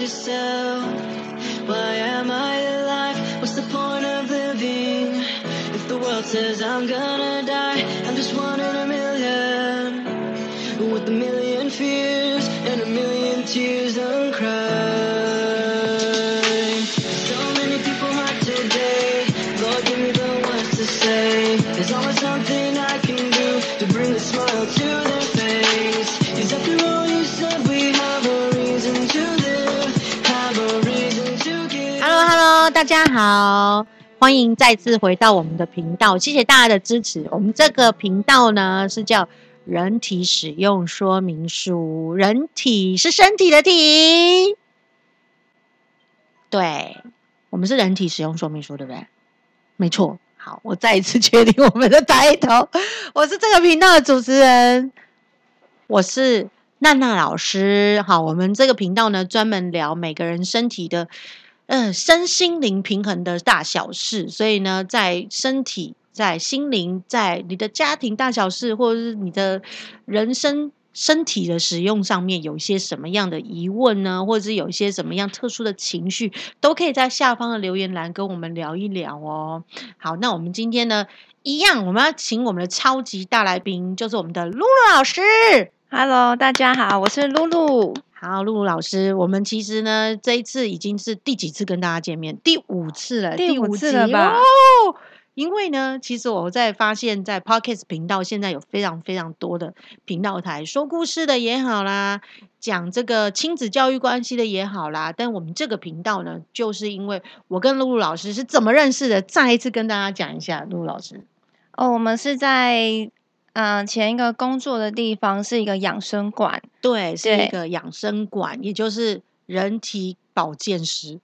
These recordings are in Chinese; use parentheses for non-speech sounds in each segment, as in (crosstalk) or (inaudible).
Why am I alive? What's the point of living? If the world says I'm gonna die, I'm just one in a million. With a million fears and a million tears 大家好，欢迎再次回到我们的频道，谢谢大家的支持。我们这个频道呢是叫人体使用说明书，人体是身体的体，对，我们是人体使用说明书，对不对？没错。好，我再一次确定我们的抬头，我是这个频道的主持人，我是娜娜老师。好，我们这个频道呢，专门聊每个人身体的，呃，身心灵平衡的大小事。所以呢，在身体、在心灵、在你的家庭大小事，或者是你的人生身体的使用上面，有一些什么样的疑问呢？或者是有一些什么样特殊的情绪，都可以在下方的留言栏跟我们聊一聊哦。好，那我们今天呢，一样我们要请我们的超级大来宾，就是我们的露露老师。Hello，大家好，我是露露。好，露露老师，我们其实呢，这一次已经是第几次跟大家见面？第五次了，第五次了吧哦。因为呢，其实我在发现，在 Podcast 频道现在有非常非常多的频道台，说故事的也好啦，讲这个亲子教育关系的也好啦。但我们这个频道呢，就是因为我跟露露老师是怎么认识的，再一次跟大家讲一下，露露老师。哦，我们是在嗯、呃前一个工作的地方是一个养生馆，对，是一个养生馆，也就是人体保健师。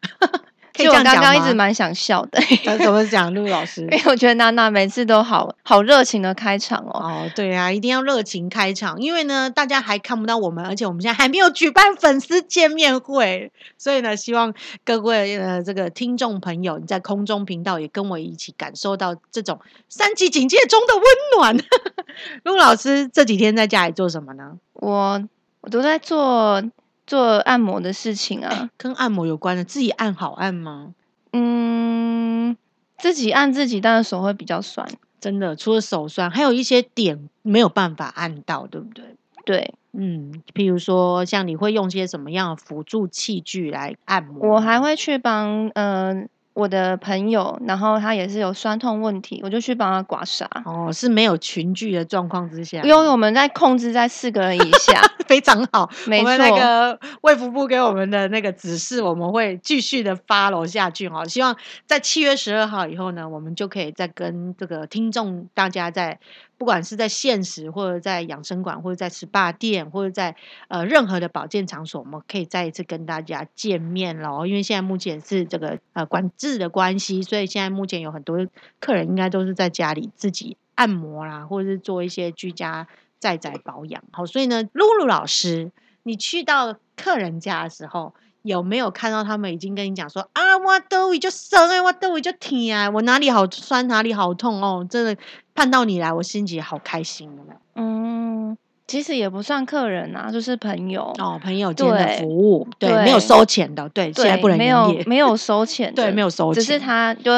可以就我刚这样讲吗刚一直蛮想笑的，(laughs) 呃怎么讲，陆老师因？(laughs) 为我觉得娜娜每次都好好热情的开场哦。哦，对啊，一定要热情开场，因为呢，大家还看不到我们，而且我们现在还没有举办粉丝见面会，所以呢，希望各位呃这个听众朋友，你在空中频道也跟我一起感受到这种三级警戒中的温暖。(laughs) 陆老师这几天在家里做什么呢？我我都在做做按摩的事情啊，(coughs) 跟按摩有关的，自己按好按吗？嗯，自己按自己，但是手会比较酸。真的，除了手酸，还有一些点没有办法按到，对不对？对嗯，譬如说，像你会用些什么样的辅助器具来按摩？我还会去帮呃我的朋友，然后他也是有酸痛问题，我就去帮他刮痧。哦，是没有群聚的状况之下，因为我们在控制在四个人以下，(laughs) 非常好。没我们那个卫福部给我们的那个指示，我们会继续的 follow 下去哈。希望在七月十二号以后呢，我们就可以再跟这个听众大家在不管是在现实或者在养生馆或者在 SPA 店或者在呃任何的保健场所，我们可以再一次跟大家见面喽。因为现在目前是这个呃管制的关系，所以现在目前有很多客人应该都是在家里自己按摩啦，或者是做一些居家在宅保养。好，所以呢，露露老师，你去到客人家的时候，有没有看到他们已经跟你讲说啊，我都胃就酸哎，我都胃就疼啊，我哪里好酸，哪里好痛哦，真的盼到你来，我心情好开心。嗯，其实也不算客人啊，就是朋友。哦，朋友间的服务，对，对没有收钱的，对，现在，不能没有没有收钱的，(laughs) 对，没有收钱，只是他就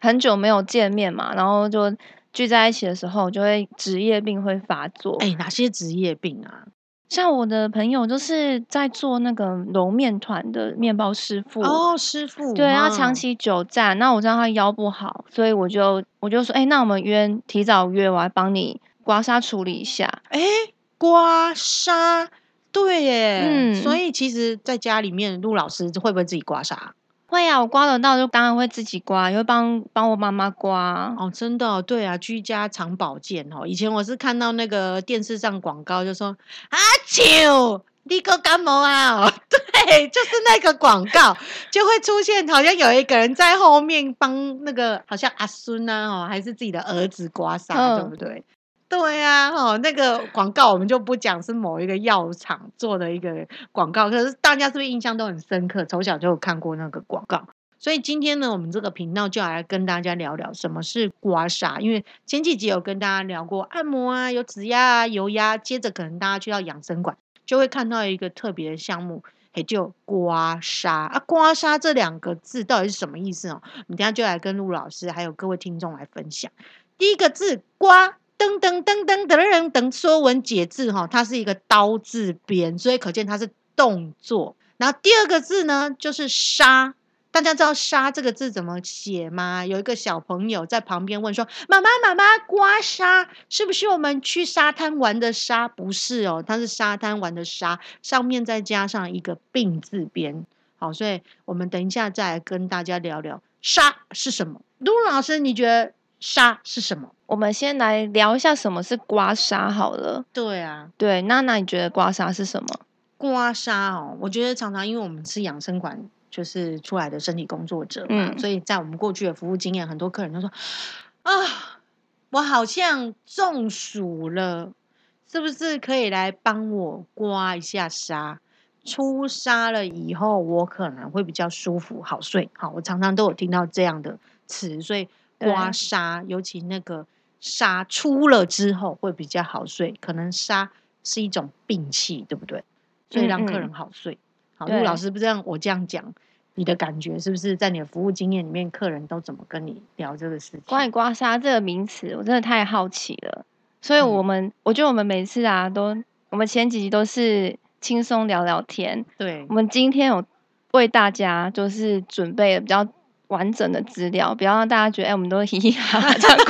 很久没有见面嘛，然后就聚在一起的时候，就会职业病会发作。哎，哪些职业病啊？像我的朋友就是在做那个揉面团的面包师傅。哦，师傅，对，他啊长期久站，那我知道他腰不好，所以我就我就说，哎、那我们约提早约，我来帮你刮痧处理一下。哎，刮痧，对耶，嗯所以其实在家里面，陆老师会不会自己刮痧？会啊，我刮得到就当然会自己刮，也会帮帮我妈妈刮。哦，真的哦、对啊，居家常保健哦。以前我是看到那个电视上广告，就说啊，九，你个感冒啊、哦，(laughs) 对，就是那个广告就会出现，好像有一个人在后面帮那个好像阿孙啊，哦，还是自己的儿子刮痧，对嗯不对？对呀、哦，那个广告我们就不讲是某一个药厂做的一个广告，可是大家是不是印象都很深刻？从小就有看过那个广告。所以今天呢，我们这个频道就来跟大家聊聊什么是刮痧。因为前几集有跟大家聊过按摩啊，有指压啊、油压，接着可能大家去到养生馆就会看到一个特别的项目，也就刮痧啊。刮痧这两个字到底是什么意思哦？我们等下就来跟陆老师还有各位听众来分享。第一个字刮，噔噔噔噔噔噔噔，说文解字哈，它是一个刀字边，所以可见它是动作。然后第二个字呢，就是痧。大家知道“痧”这个字怎么写吗？有一个小朋友在旁边问说：“妈妈，妈妈，刮痧是不是我们去沙滩玩的沙？不是哦，它是沙滩玩的沙，上面再加上一个病字边。好，所以我们等一下再来跟大家聊聊痧是什么。陆老师，你觉得痧是什么？我们先来聊一下什么是刮痧好了。对啊，对，娜娜，你觉得刮痧是什么？刮痧哦，我觉得常常因为我们是养生馆。就是出来的身体工作者嘛，所以在我们过去的服务经验，很多客人都说：“啊，我好像中暑了，是不是可以来帮我刮一下痧？出痧了以后，我可能会比较舒服，好睡。好，我常常都有听到这样的词，所以刮痧，尤其那个痧出了之后会比较好睡。可能痧是一种病气，对不对？所以让客人好睡。”好，陆老师不这样，我这样讲，你的感觉是不是在你的服务经验里面，客人都怎么跟你聊这个事情？关于刮痧这个名词，我真的太好奇了。所以，我们我觉得我们每次啊，都我们前几集都是轻松聊聊天。对，我们今天有为大家就是准备了比较。完整的资料，不要让大家觉得哎，我们都嘻嘻哈哈讲过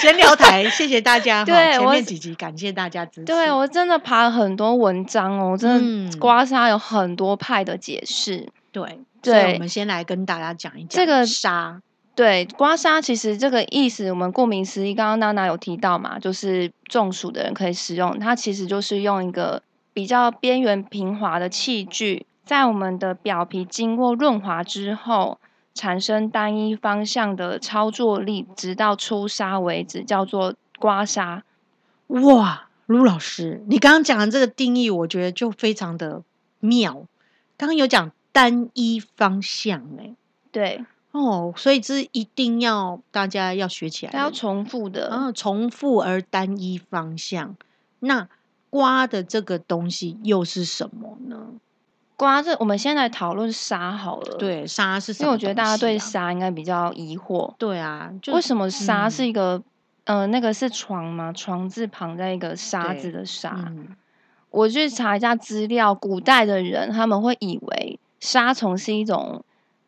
闲聊台，谢谢大家。(laughs) 对，前面几集感谢大家支持。对我真的爬了很多文章哦，真的刮痧有很多派的解释。对，对，我们先来跟大家讲一讲这个痧。对，刮痧其实这个意思，我们顾名思义，刚刚娜娜有提到嘛，就是中暑的人可以使用。它其实就是用一个比较边缘平滑的器具，在我们的表皮经过润滑之后。产生单一方向的操作力，直到出痧为止，叫做刮痧。哇，卢老师，你刚刚讲的这个定义，我觉得就非常的妙。刚刚有讲单一方向，哎，对，哦，所以这一定要大家要学起来，要重复的，嗯，重复而单一方向。那刮的这个东西又是什么呢？刮这，我们先来讨论沙好了。对，沙是什么？因为我觉得大家对沙应该比较疑惑。对啊，为什么沙是一个？呃，那个是床吗？床字旁在一个沙子的沙。我去查一下资料，古代的人他们会以为沙虫是一种，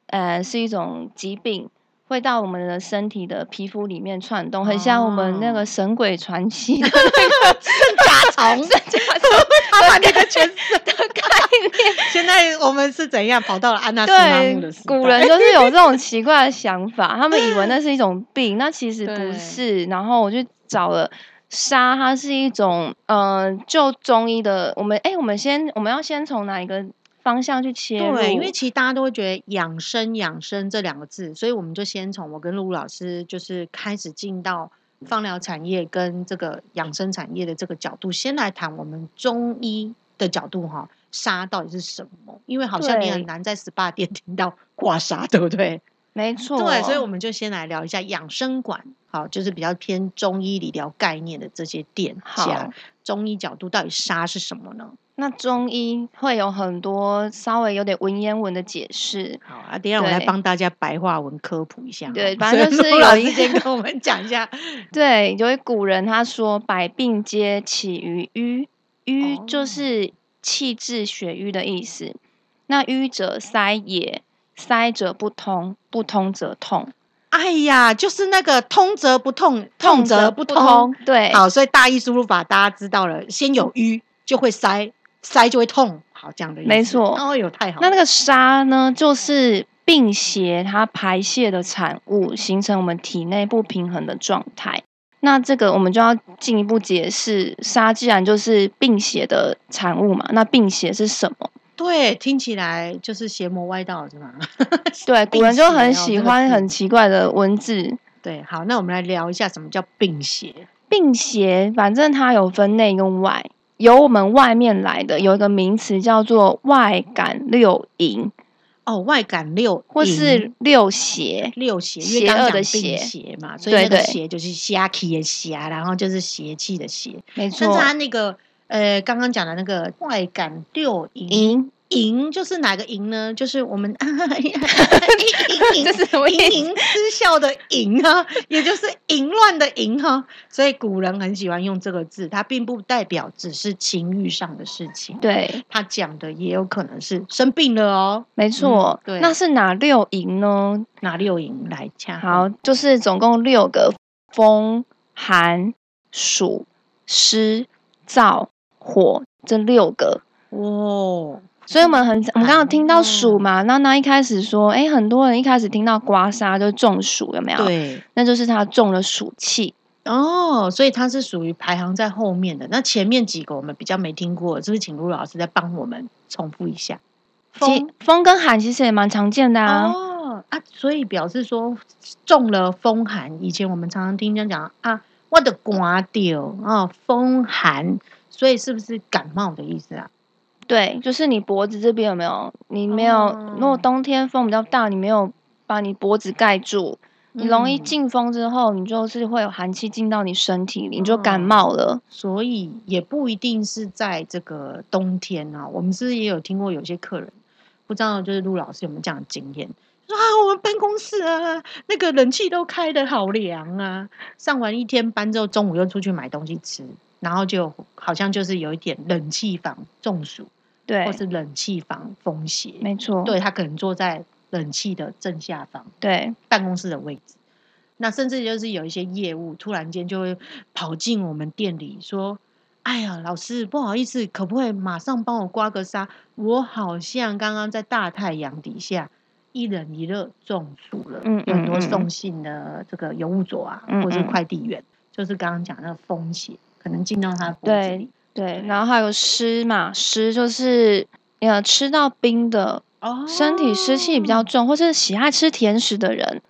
呃，是一种疾病。会到我们的身体的皮肤里面窜动，很像我们那个《神鬼传奇》的那个圣 (laughs) 甲虫，圣甲虫，他把那个全身的概念。(laughs) 现在我们是怎样跑到了安娜斯拉姆的时代？古人就是有这种奇怪的想法，他们 (laughs) 以为那是一种病，那其实不是。然后我就找了沙，它是一种，嗯，就中医的。我们哎，我们先，我们要先从哪一个？方向去切入，对，因为其实大家都会觉得养生养生这两个字，所以我们就先从我跟陆老师就是开始进到放疗产业跟这个养生产业的这个角度，先来谈我们中医的角度哈，痧到底是什么？因为好像你很难在 SPA 店 (laughs) 听到刮痧，对不对？没错，对，所以我们就先来聊一下养生馆，好，就是比较偏中医理疗概念的这些店家，中医角度到底痧是什么呢？那中医会有很多稍微有点文言文的解释。好啊，等下我来帮大家白话文科普一下。对，(laughs) 反正就是有一先跟我们讲一下。(laughs) 对，有位古人他说：“百病皆起于瘀，瘀就是气滞血瘀的意思。那瘀者塞也，塞者不通，不通则痛。哎呀，就是那个通则不痛，痛则不通。对，好，所以大意输入法大家知道了，先有瘀就会塞。”塞就会痛，好这样的没错。哦哟，太好。那那个沙呢，就是病邪它排泄的产物，形成我们体内不平衡的状态。那这个我们就要进一步解释，沙既然就是病邪的产物嘛，那病邪是什么？对，听起来就是邪魔歪道是吗？(laughs) (laughs) 对，古人就很喜欢很奇怪的文字。对，好，那我们来聊一下什么叫病邪。病邪，反正它有分内跟外。由我们外面来的有一个名词叫做外感六淫。哦，外感六或是六邪，六邪，邪恶的邪。邪嘛，所以那个邪就是邪气的邪，然后就是邪气的邪，没错。但是他那个呃，刚刚讲的那个外感六淫淫就是哪个淫呢？就是我们 (laughs) 这是什么淫淫失笑的淫啊，也就是淫乱的淫哈。所以古人很喜欢用这个字，它并不代表只是情欲上的事情。对，他讲的也有可能是生病了哦。没错。对那是哪六淫呢？哪六淫来讲。好，就是总共六个：风、寒、暑、湿、燥、火这六个。哦，所以我们很，我们刚刚听到哦暑嘛，那那一开始说，哎，很多人一开始听到刮痧就中暑，有没有？，对。那就是他中了暑气。哦，所以它是属于排行在后面的。那前面几个我们比较没听过，是不是请陆老师再帮我们重复一下？风风跟寒其实也蛮常见的啊。哦啊，所以表示说中了风寒，以前我们常常听人家讲啊，我的刮掉啊，风寒，所以是不是感冒的意思啊？对，就是你脖子这边有没有？你没有，哦如果冬天风比较大，你没有把你脖子盖住，你容易嗯进风之后，你就是会有寒气进到你身体里，你就感哦冒了。所以也不一定是在这个冬天啊。我们是不是也有听过有些客人，不知道就是陆老师有没有这样的经验？说啊，我们办公室啊，那个冷气都开的好凉啊。上完一天班之后，中午又出去买东西吃，然后就好像就是有一点冷气房中暑，对或，是冷气房风邪。没错，对他可能坐在冷气的正下方，对办公室的位置。那甚至就是有一些业务突然间就会跑进我们店里说：“哎呀，老师不好意思，可不可以马上帮我刮个痧？我好像刚刚在大太阳底下一冷一热中暑了。嗯有很多送信的这个邮务所啊，嗯或者快递员，就是刚刚讲那个风险可能进到他的脖子里。对，然后还有湿嘛，湿就是呃吃到冰的，哦，身体湿气比较重，或是喜爱吃甜食的人，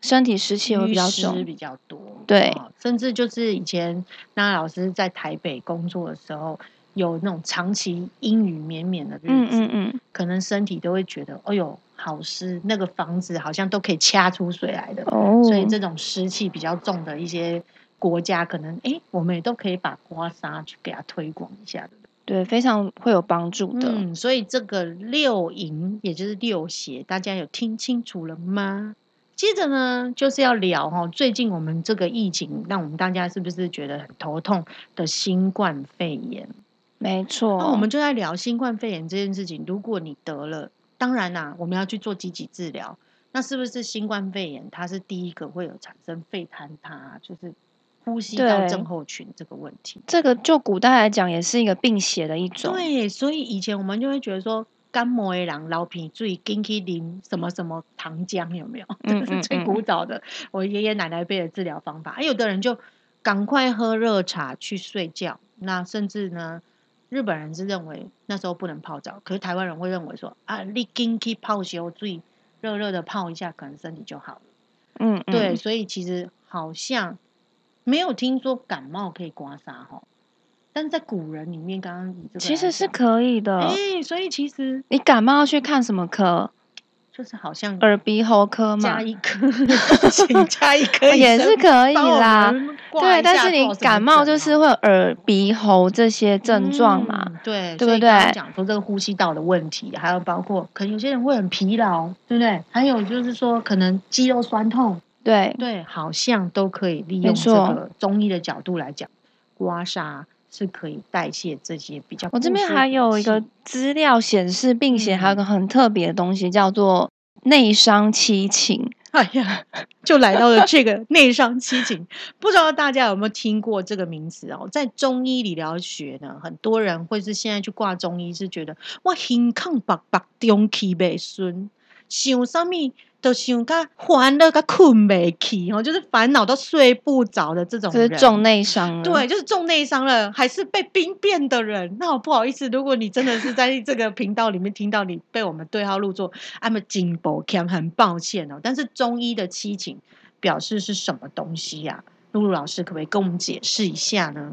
身体湿气会比较重。比较多。对哦甚至就是以前那老师在台北工作的时候，有那种长期阴雨绵绵的日子，嗯嗯嗯，可能身体都会觉得，哎呦，好湿，那个房子好像都可以掐出水来的。哦，所以这种湿气比较重的一些国家，可能哎，我们也都可以把刮痧去给它推广一下，对不对？对非常会有帮助的。嗯，所以这个六淫也就是六邪，大家有听清楚了吗？接着呢，就是要聊哈，最近我们这个疫情，让我们大家是不是觉得很头痛的新冠肺炎？没错。那我们就在聊新冠肺炎这件事情。如果你得了，当然啦、我们要去做积极治疗。那是不是新冠肺炎它是第一个会有产生肺坍塌，就是呼吸道症候群这个问题？这个就古代来讲，也是一个病邪的一种。对，所以以前我们就会觉得说，感冒的人老皮最金去淋什么什么糖浆，有没有？(laughs) 这嗯个是最古早的，我爷爷奶奶辈的治疗方法。还有的人就赶快喝热茶去睡觉。那甚至呢，日本人是认为那时候不能泡澡，可是台湾人会认为说啊，你金去泡脚，注意，热热的泡一下，可能身体就好了。嗯，嗯对，所以其实好像没有听说感冒可以刮痧哈，但是在古人里面，刚刚以这个其实是可以的。哎、所以其实你感冒要去看什么科？就是好像耳鼻喉科嘛加，一颗，请 (laughs) 加一颗医也是可以啦。对，但是你感冒就是会有耳鼻喉这些症状嘛。嗯对，对不对讲说这个呼吸道的问题，还有包括可能有些人会很疲劳，对不对？还有就是说可能肌肉酸痛，对，对，好像都可以利用这错个中医的角度来讲，刮痧是可以代谢这些比较我这边还有一个气资料显示，并且还有嗯个很特别的东西，叫做内伤七情。哎呀，(laughs) 就来到了这个内伤七情，不知道大家有没有听过这个名词哦？在中医理疗学呢，很多人会是现在去挂中医，是觉得哇，胸腔白白中气未顺，想什么都想甲烦了，甲困未起哦，就是烦恼都睡不着的这种人，就是重内伤了。对，就是重内伤了，还是被兵变的人。那我不好意思，如果你真的是在这个频道里面听到你被我们对号入座，I'm a 金箔 cam，很抱歉哦。但是中医的七情表示是什么东西呀、露露老师可不可以跟我们解释一下呢？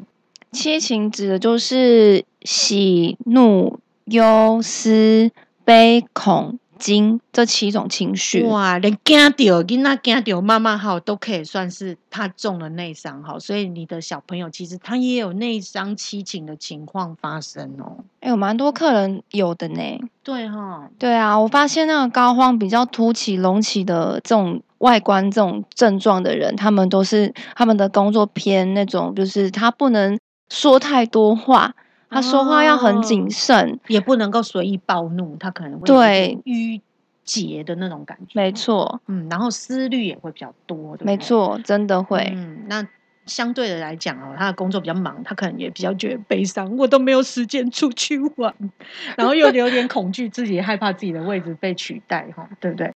七情指的就是喜、怒、忧、思、悲、恐、惊这七种情绪。哇，连惊到囡仔惊到妈妈好都可以算是他中了内伤哈，所以你的小朋友其实他也有内伤七情的情况发生哦。哎、有蛮多客人有的呢。对哈，对啊，我发现那个膏肓比较凸起、隆起的这种外观这种症状的人，他们都是他们的工作偏那种，就是他不能说太多话，他说话要很哦谨慎。也不能够随意暴怒，他可能会对有一点郁结的那种感觉。没，错，嗯，然后思虑也会比较多，对不对，没错，真的会。嗯，那相对的来讲哦，他的工作比较忙，他可能也比较觉得悲伤，我都没有时间出去玩，(laughs) 然后又有点恐惧，自己害怕自己的位置被取代，哈，对不对？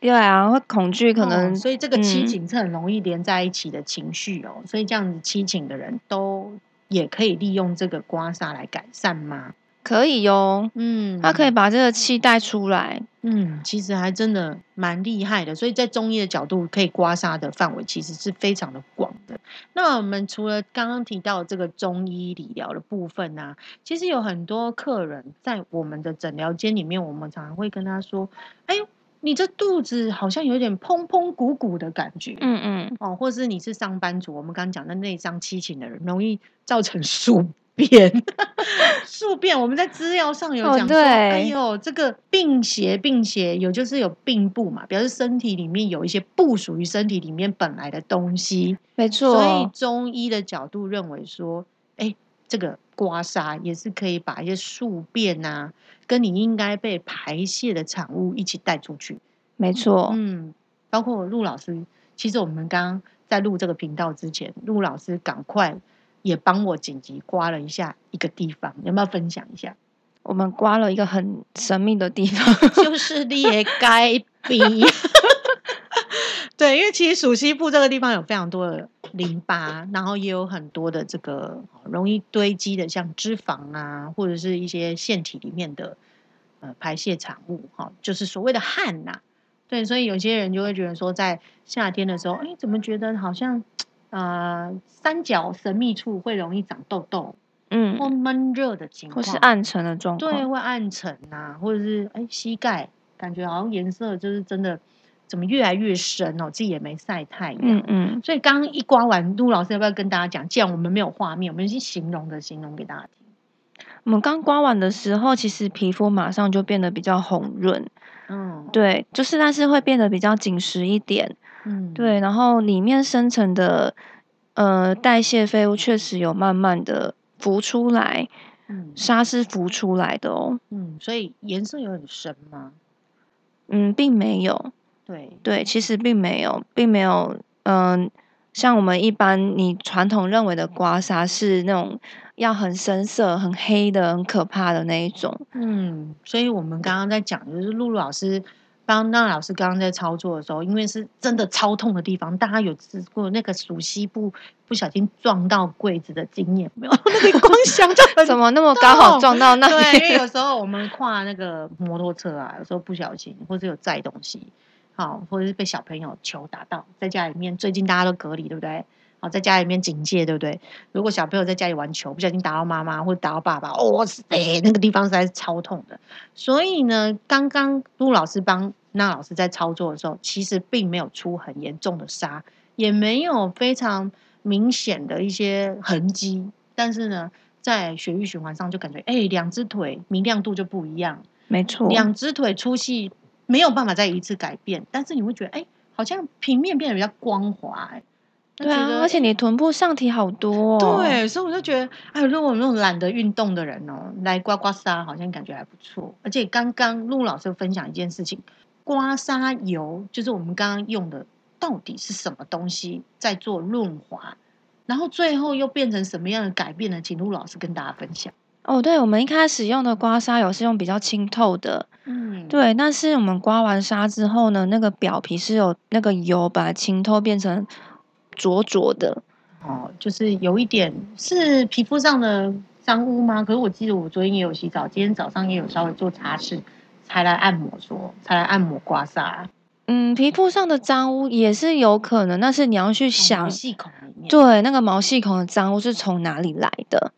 对啊，会恐惧，可能、哦所以这个七嗯情是很容易连在一起的情绪哦，所以这样子七情的人都也可以利用这个刮痧来改善吗？可以哟。嗯，他可以把这个气带出来。嗯，其实还真的蛮厉害的，所以在中医的角度，可以刮痧的范围其实是非常的广的。那我们除了刚刚提到这个中医理疗的部分呢、其实有很多客人在我们的诊疗间里面，我们常常会跟他说：“哎呦，你这肚子好像有点砰砰鼓鼓的感觉。”嗯嗯，哦，或是你是上班族，我们刚刚讲的内脏七情的人，容易造成宿便。(laughs) 宿便，我们在资料上有哦讲说，哎呦，这个病邪，病邪有就是有病部嘛，表示身体里面有一些不属于身体里面本来的东西。没错所以。中医的角度认为说，哎，这个刮痧也是可以把一些宿便啊，跟你应该被排泄的产物一起带出去。没错。嗯，包括陆老师，其实我们刚刚在录这个频道之前，陆老师赶快也帮我紧急刮了一下一个地方，有没有分享一下？我们刮了一个很神秘的地方。就是裂该 (laughs) 鼻。对，因为其实属西部这个地方有非常多的淋巴，然后也有很多的这个容易堆积的，像脂肪啊，或者是一些腺体里面的呃排泄产物，哈、就是所谓的汗呐、对，所以有些人就会觉得说，在夏天的时候，哎，怎么觉得好像呃三角神秘处会容易长痘痘嗯或嗯，闷热的情或况，是暗沉的状对，况。会暗沉呐、或者是哎膝盖感觉好像颜色就是真的怎么越来越深哦，自己也没晒太阳。嗯嗯，所以刚刚一刮完，陆老师要不要跟大家讲？既然我们没有画面，我们先形容的形容给大家听。我们刚刮完的时候，其实皮肤马上就变得比较红润。嗯，对，就是但是会变得比较紧实一点。嗯，对，然后里面深层的呃代谢废物确实有慢慢的浮出来，嗯沙是浮出来的哦。嗯，所以颜色有很深吗？嗯，并没有。对，对，其实并没有，并没有，嗯、像我们一般你传统认为的刮痧是那种要很深色、很黑的、很可怕的那一种。嗯，所以我们刚刚在讲，就是露露老师帮那老师刚刚在操作的时候，因为是真的超痛的地方，大家有试过那个熟悉部不小心撞到柜子的经验没有？(laughs) 那个光 (laughs) 想就怎么那么刚好撞到那对，因为？有时候我们跨那个摩托车啊，有时候不小心或者有载东西，好，或者是被小朋友球打到，在家里面，最近大家都隔离，对不对？好，在家里面警戒，对不对？如果小朋友在家里玩球，不小心打到妈妈或者打到爸爸，哦，塞，那个地方实在是超痛的。所以呢，刚刚陆老师帮那老师在操作的时候，其实并没有出很严重的痧，也没有非常明显的一些痕迹，但是呢，在血液循环上就感觉，哎，两只腿明亮度就不一样，没错，两只腿粗细没有办法再一次改变，但是你会觉得，哎，好像平面变得比较光滑，哎，对啊，而且你臀部上提好多哦。，对，所以我就觉得，哎，如果那种懒得运动的人哦，来刮刮痧，好像感觉还不错。而且刚刚陆老师分享一件事情，刮痧油就是我们刚刚用的，到底是什么东西在做润滑，然后最后又变成什么样的改变呢？请陆老师跟大家分享。哦，对，我们一开始用的刮痧油是用比较清透的，嗯，对，但是我们刮完痧之后呢，那个表皮是有那个油把清透变成浊浊的。哦，就是有一点是皮肤上的脏污吗？可是我记得我昨天也有洗澡，今天早上也有稍微做擦拭，才来按摩说，才来按摩刮痧。嗯，皮肤上的脏污也是有可能，但是你要去想，毛细孔里面。对，那个毛细孔的脏污是从哪里来的？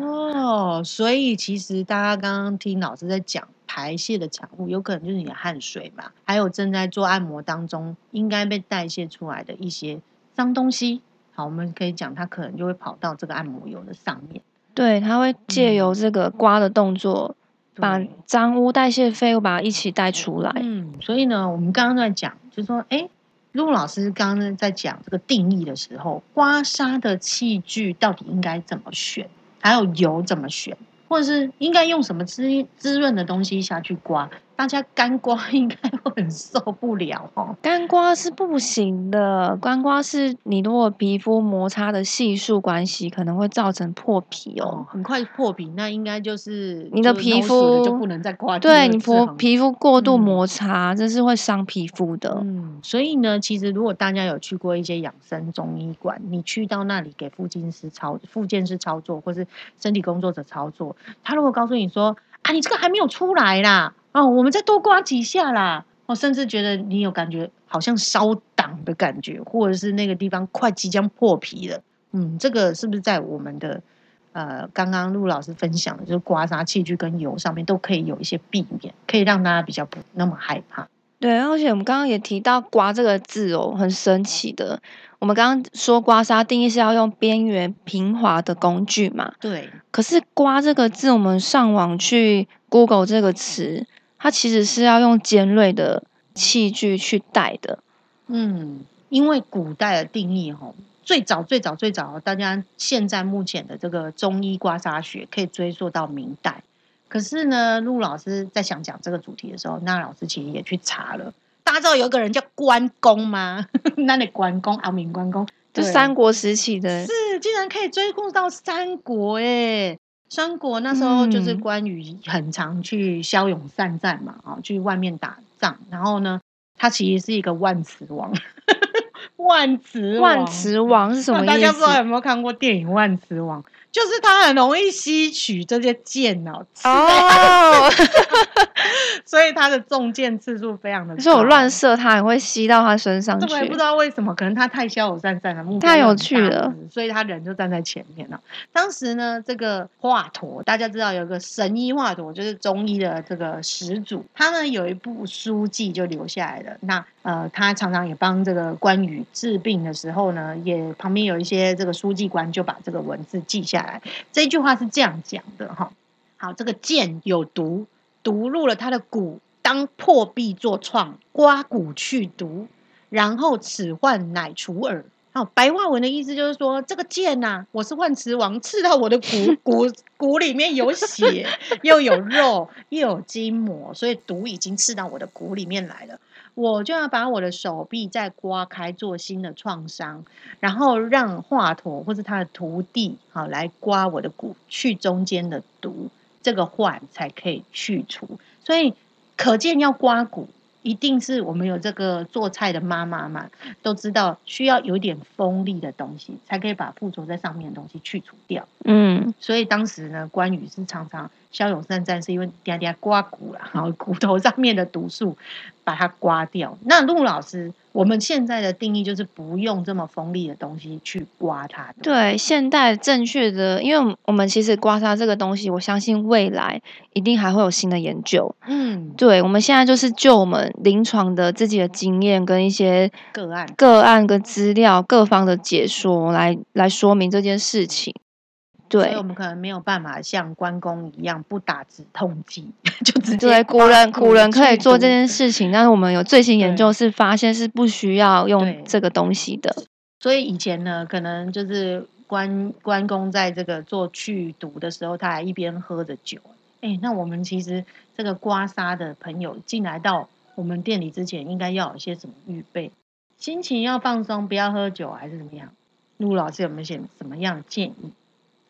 哦，所以其实大家刚刚听老师在讲排泄的产物，有可能就是你的汗水嘛，还有正在做按摩当中应该被代谢出来的一些脏东西。好，我们可以讲它可能就会跑到这个按摩油的上面。对，它会借由嗯这个刮的动作把对脏污代谢废物把它一起带出来。嗯，所以呢，我们刚刚在讲，就是说，哎，陆老师刚刚在讲这个定义的时候，刮痧的器具到底应该怎么选，还有油怎么选，或者是应该用什么滋滋润的东西下去刮，大家干刮应该会很受不了哦。干刮是不行的，干刮是你如果皮肤摩擦的系数关系，可能会造成破皮哦，哦。很快破皮，那应该就是你的皮了就不能再刮对你皮肤过度嗯摩擦，这是会伤皮肤的。嗯，所以呢，其实如果大家有去过一些养生中医馆，你去到那里给复健师操、复健师操作，或是身体工作者操作，他如果告诉你说啊，你这个还没有出来啦，哦，我们再多刮几下啦，哦，甚至觉得你有感觉好像烧挡的感觉，或者是那个地方快即将破皮了，嗯，这个是不是在我们的呃刚刚陆老师分享的，就是刮痧器具跟油上面都可以有一些避免，可以让大家比较不那么害怕。对，而且我们刚刚也提到“刮”这个字哦，很神奇的。我们刚刚说刮痧定义是要用边缘平滑的工具嘛，对，可是“刮”这个字，我们上网去 Google 这个词，它其实是要用尖锐的器具去带的。嗯，因为古代的定义哈，最早最早最早，大家现在目前的这个中医刮痧学可以追溯到明代。可是呢，陆老师在想讲这个主题的时候，那老师其实也去查了。大家知道有一个人叫关公吗？(laughs) 那你关公啊，明关公，就三国时期的，是竟然可以追溯到三国哎！三国那时候就是嗯关羽很常去骁勇善战嘛，啊，去外面打仗。然后呢，他其实是一个万磁王，万磁王万磁王是什么意大家不知道有思？没有看过电影《万磁王》？就是他很容易吸取这些剑哦，刺哦，所以他的中箭次数非常的高。可是我乱射，它也会吸到他身上去。对，不知道为什么，可能他太骁勇善战了，目太有趣了，所以他人就站在前面了。当时呢，这个华佗，大家知道有个神医华佗，就是中医的这个始祖，他呢有一部书记就留下来了。那呃，他常常也帮这个关羽治病的时候呢，也旁边有一些这个书记官就把这个文字记下来。这句话是这样讲的哈。好，这个剑有毒，毒入了他的骨，当破壁作创，刮骨去毒，然后此患乃除耳。好，白话文的意思就是说，这个剑呐、我是万磁王，刺到我的骨骨 (laughs) 骨里面有血，又有肉，又有筋膜，所以毒已经刺到我的骨里面来了。我就要把我的手臂再刮开，做新的创伤，然后让华佗或是他的徒弟好来刮我的骨，去中间的毒，这个患才可以去除。所以可见要刮骨，一定是我们有这个做菜的妈妈嘛都知道，需要有一点锋利的东西，才可以把附着在上面的东西去除掉。嗯，所以当时呢，关羽是常常骁勇善战，是因为嗲嗲刮骨了，然后骨头上面的毒素把它刮掉。那陆老师，我们现在的定义就是不用这么锋利的东西去刮它的。对，现代正确的，因为我们其实刮痧这个东西，我相信未来一定还会有新的研究。嗯，对，我们现在就是就我们临床的自己的经验跟一些个案个案跟资料各方的解说来来说明这件事情。对所以我们可能没有办法像关公一样不打止痛剂，(laughs) 就直接对，古人古人可以做这件事情，但是我们有最新研究是发现是不需要用对这个东西的。所以以前呢，可能就是关关公在这个做去毒的时候，他还一边喝着酒。哎，那我们其实这个刮痧的朋友进来到我们店里之前，应该要有一些什么预备？心情要放松，不要喝酒，还是怎么样？陆老师有没有些什么样的建议？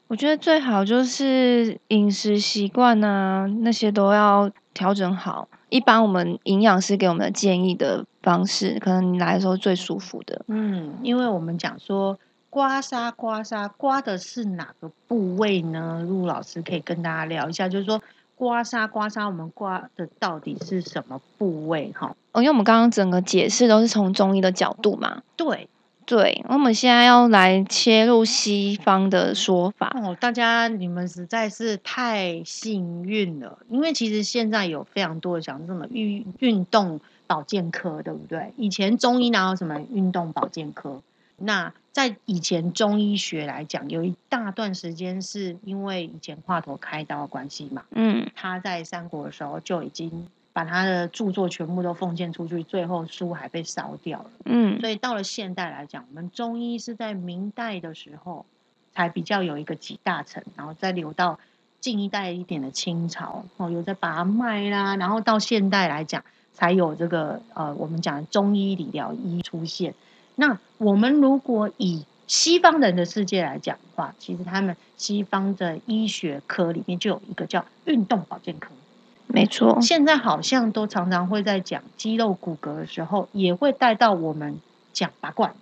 我觉得最好就是饮食习惯啊，那些都要调整好。一般我们营养师给我们的建议的方式，可能你来的时候最舒服的。嗯，因为我们讲说刮痧，刮痧刮的是哪个部位呢？陆老师可以跟大家聊一下，就是说刮痧，刮痧，我们刮的到底是什么部位？哈，哦，因为我们刚刚整个解释都是从中医的角度嘛。对，对，我们现在要来切入西方的说法。哦，大家你们实在是太幸运了，因为其实现在有非常多的讲什么运运动保健科，对不对？以前中医哪有什么运动保健科？那在以前中医学来讲，有一大段时间是因为以前华佗开刀的关系嘛，嗯他在三国的时候就已经把他的著作全部都奉献出去，最后书还被烧掉了。嗯所以到了现代来讲，我们中医是在明代的时候才比较有一个集大成，然后再流到近一代一点的清朝，哦，有在把脉啦，然后到现代来讲，才有这个呃我们讲的中医理疗医出现。那我们如果以西方人的世界来讲的话，其实他们西方的医学科里面就有一个叫运动保健科。没错，现在好像都常常会在讲肌肉骨骼的时候，也会带到我们讲拔罐、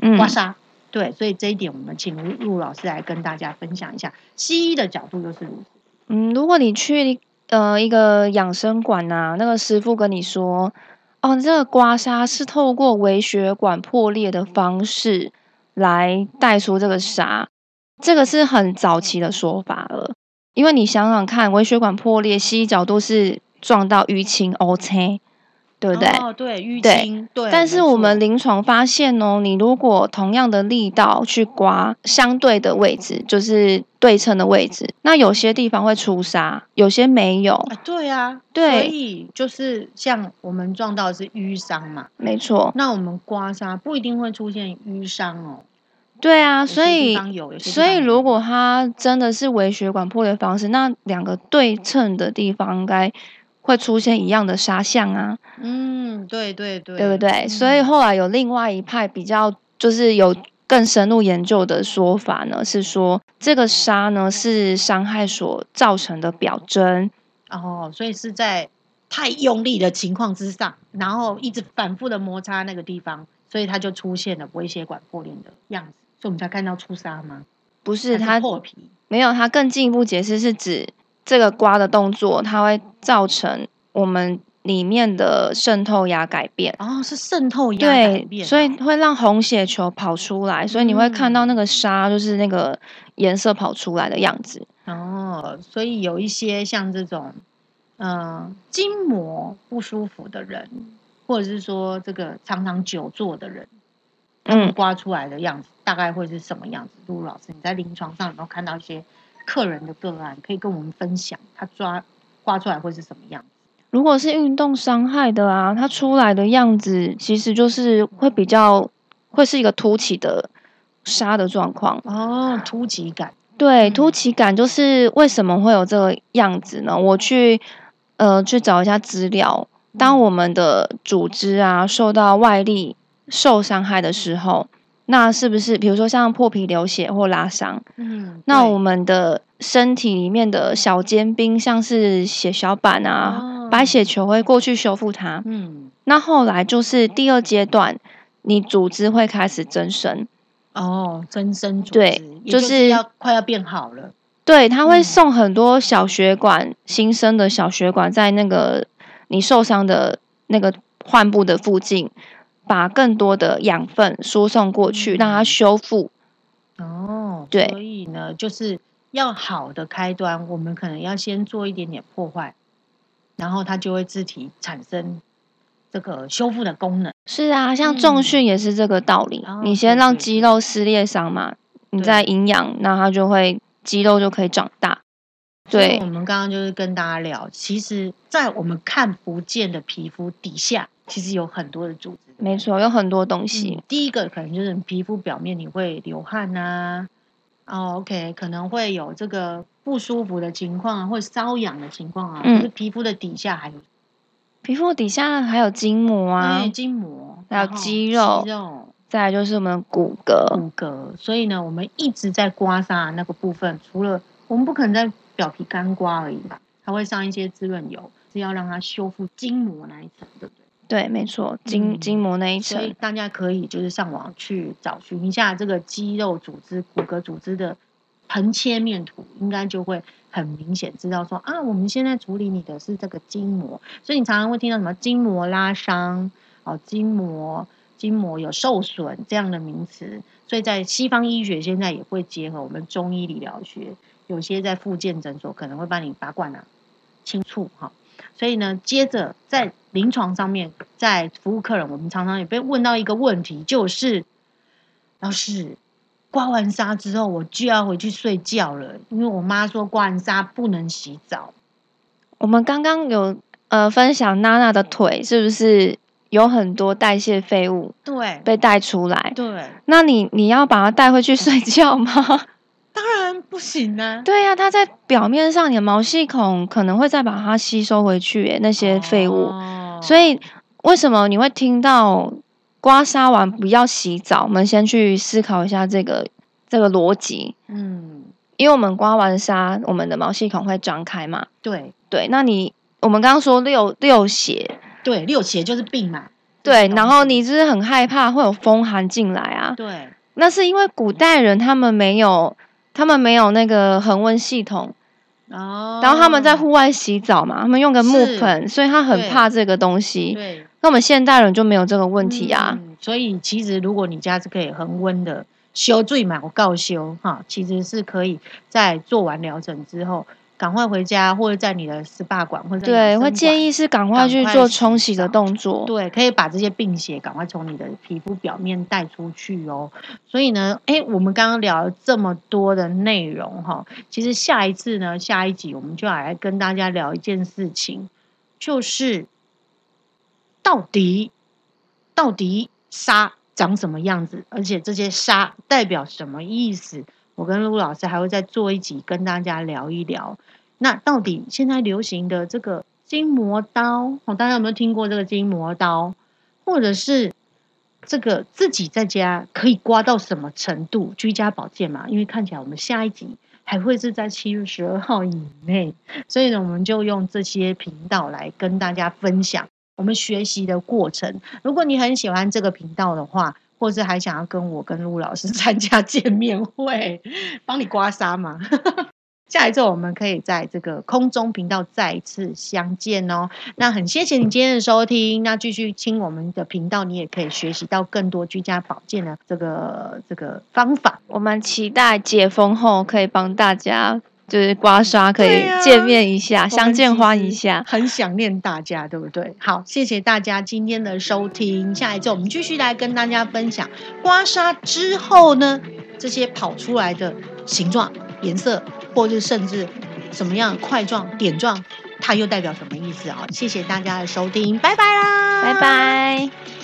嗯刮痧。对，所以这一点我们请陆陆老师来跟大家分享一下。西医的角度又是如此。嗯，如果你去呃一个养生馆呐、那个师傅跟你说，哦，这个刮痧是透过微血管破裂的方式来带出这个痧，这个是很早期的说法了。因为你想想看，微血管破裂，西医角度是撞到淤青、O C，对不对？哦，对，淤青，对。但是我们临床发现哦，你如果同样的力道去刮相对的位置，就是对称的位置，那有些地方会出痧，有些没有。啊，对啊，对所以就是像我们撞到的是淤伤嘛，没错，那我们刮痧不一定会出现淤伤哦。对啊，所以所以如果它真的是微血管破裂方式，那两个对称的地方应该会出现一样的沙像啊。嗯，对对对，对不对？所以嗯后来有另外一派比较，就是有更深入研究的说法呢，是说这个沙呢是伤害所造成的表征。哦，所以是在太用力的情况之上，然后一直反复的摩擦那个地方，所以它就出现了微血管破裂的样子，所以我们才看到出痧吗？不是它破皮没有，它更进一步解释是指这个刮的动作，它会造成我们里面的渗透压改变。哦，是渗透压改对，所以会让红血球跑出来，所以你会看到那个痧就是那个颜色跑出来的样子。哦，所以有一些像这种，呃，筋膜不舒服的人，或者是说这个常常久坐的人，嗯，刮出来的样子大概会是什么样子？陆老师，你在临床上有没有看到一些客人的个案，可以跟我们分享，他抓刮出来会是什么样子？如果是运动伤害的啊，它出来的样子其实就是会比较会是一个凸起的沙的状况。哦，凸起感，对，嗯凸起感就是为什么会有这个样子呢？我去呃去找一下资料，当我们的组织啊受到外力受伤害的时候，那是不是比如说像破皮流血或拉伤，嗯，那我们的身体里面的小尖兵，像是血小板啊、哦。白血球会过去修复它。嗯，那后来就是第二阶段，你组织会开始增生，哦，增生组织，对就就是是要快要变好了，对，它会嗯。送很多小血管、新生的小血管在那个你受伤的那个患部的附近，把更多的养分输送过去，让它嗯修复。哦，对所以呢，就是要好的开端，我们可能要先做一点点破坏，然后它就会自体产生这个修复的功能。是啊，像重嗯训也是这个道理。哦你先让肌肉撕裂伤嘛，你再营养，那它就会肌肉就可以长大。对我们刚刚就是跟大家聊，其实，在我们看不见的皮肤底下，其实有很多的组织。没错，有很多东西。嗯，第一个可能就是你皮肤表面你会流汗呐、哦，OK，可能会有这个不舒服的情况啊，或者瘙痒的情况啊，嗯可是皮肤的底下还有皮肤底下还有筋膜啊，对筋膜，还有肌肉肌肉、再来就是我们骨骼。骨骼。所以呢，我们一直在刮痧那个部分，除了我们不可能在表皮干刮而已吧，它会上一些滋润油，是要让它修复筋膜那一层，对不对？对，没错，筋、嗯筋膜那一层。所以大家可以就是上网去找寻一下这个肌肉组织、骨骼组织的横切面图，应该就会很明显知道说啊，我们现在处理你的是这个筋膜，所以你常常会听到什么筋膜拉伤、哦筋膜筋膜有受损这样的名词，所以在西方医学现在也会结合我们中医理疗学，有些在复健诊所可能会帮你拔罐啊、清除哈。所以呢，接着在临床上面，在服务客人，我们常常也被问到一个问题，就是老师，刮完痧之后我就要回去睡觉了，因为我妈说刮完痧不能洗澡。我们刚刚有呃分享娜娜的腿是不是有很多代谢废物对被带出来？对，那你你要把它带回去睡觉吗？不行啊。对呀、它在表面上，你的毛细孔可能会再把它吸收回去耶，那些废物。哦所以为什么你会听到刮痧完不要洗澡？我们先去思考一下这个这个逻辑，嗯，因为我们刮完痧，我们的毛细孔会张开嘛。对对，那你我们刚刚说六六血，对，六血就是病嘛。对，然后你就是很害怕会有风寒进来啊？对那是因为古代人他们没有，他们没有那个恒温系统，哦，然后他们在户外洗澡嘛，他们用个木盆，所以他很怕这个东西。对。那我们现代人就没有这个问题啊。嗯所以其实如果你家是可以恒温的修最满，我告修哈，其实是可以在做完疗程之后，赶快回家，或者在你的 SPA 馆或者对，会建议。是赶快去做冲洗的动作。对，可以把这些病血赶快从你的皮肤表面带出去哦。所以呢，哎，我们刚刚聊了这么多的内容哈，其实下一次呢，下一集我们就要来跟大家聊一件事情，就是到底到底沙长什么样子，而且这些沙代表什么意思？我跟陆老师还会再做一集跟大家聊一聊。那到底现在流行的这个筋膜刀，哦，大家有没有听过这个筋膜刀？或者是这个自己在家可以刮到什么程度？居家保健嘛，因为看起来我们下一集还会是在七月十二号以内，所以呢，我们就用这些频道来跟大家分享我们学习的过程。如果你很喜欢这个频道的话，或是还想要跟我跟陆老师 (laughs) 参加见面会，帮你刮痧嘛。(laughs) 下一次我们可以在这个空中频道再一次相见哦。那很谢谢你今天的收听，那继续听我们的频道，你也可以学习到更多居家保健的这个这个方法。我们期待解封后可以帮大家就是刮痧，可以见面一下，我相见欢一下。很想念大家，对不对？好，谢谢大家今天的收听。下一次我们继续来跟大家分享刮痧之后呢，这些跑出来的形状、颜色，或者甚至什么样块状、点状，它又代表什么意思啊？谢谢大家的收听，拜拜啦，拜。拜。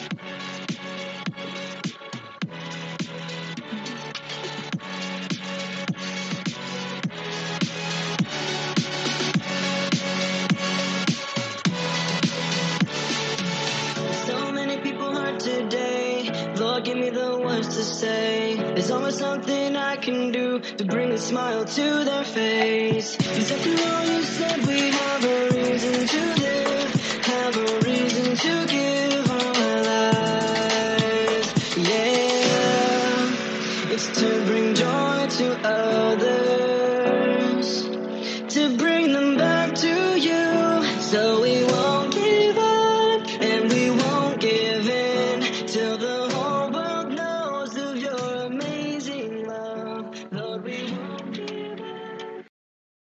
To bring a smile to their face. 'Cause after all you said, we a